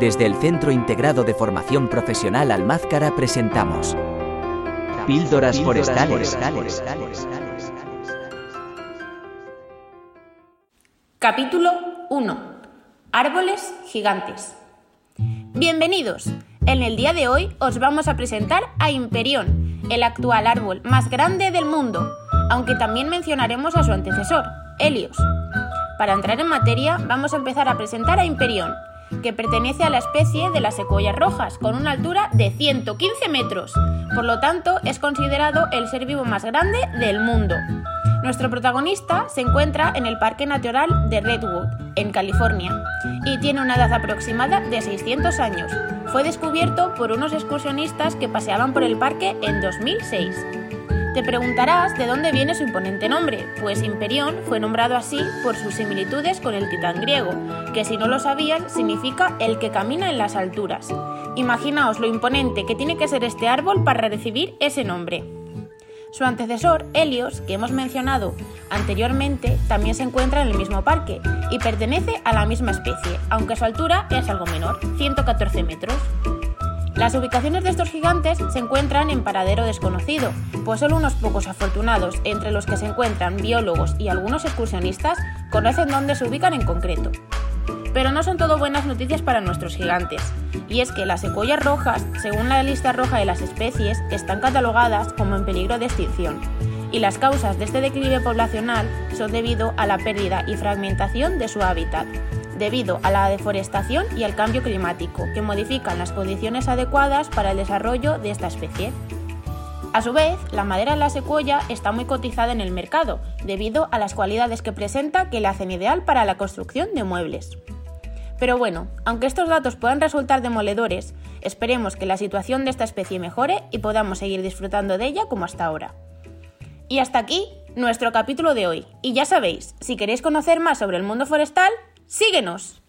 Desde el Centro Integrado de Formación Profesional Almázcara presentamos Píldoras Forestales. Capítulo 1. Árboles gigantes. Bienvenidos. En el día de hoy os vamos a presentar a Imperión, el actual árbol más grande del mundo, aunque también mencionaremos a su antecesor, Helios. Para entrar en materia, vamos a empezar a presentar a Imperión, que pertenece a la especie de las secuoyas rojas, con una altura de 115 metros. Por lo tanto, es considerado el ser vivo más grande del mundo. Nuestro protagonista se encuentra en el Parque Natural de Redwood, en California, y tiene una edad aproximada de 600 años. Fue descubierto por unos excursionistas que paseaban por el parque en 2006. Te preguntarás de dónde viene su imponente nombre, pues Imperión fue nombrado así por sus similitudes con el titán griego, que si no lo sabían significa el que camina en las alturas. Imaginaos lo imponente que tiene que ser este árbol para recibir ese nombre. Su antecesor, Helios, que hemos mencionado anteriormente, también se encuentra en el mismo parque y pertenece a la misma especie, aunque su altura es algo menor, 114 metros. Las ubicaciones de estos gigantes se encuentran en paradero desconocido, pues solo unos pocos afortunados, entre los que se encuentran biólogos y algunos excursionistas, conocen dónde se ubican en concreto. Pero no son todo buenas noticias para nuestros gigantes, y es que las secuoyas rojas, según la lista roja de las especies, están catalogadas como en peligro de extinción, y las causas de este declive poblacional son debido a la pérdida y fragmentación de su hábitat, debido a la deforestación y al cambio climático, que modifican las condiciones adecuadas para el desarrollo de esta especie. A su vez, la madera de la secuoya está muy cotizada en el mercado, debido a las cualidades que presenta que la hacen ideal para la construcción de muebles. Pero bueno, aunque estos datos puedan resultar demoledores, esperemos que la situación de esta especie mejore y podamos seguir disfrutando de ella como hasta ahora. Y hasta aquí nuestro capítulo de hoy. Y ya sabéis, si queréis conocer más sobre el mundo forestal, ¡Síguenos!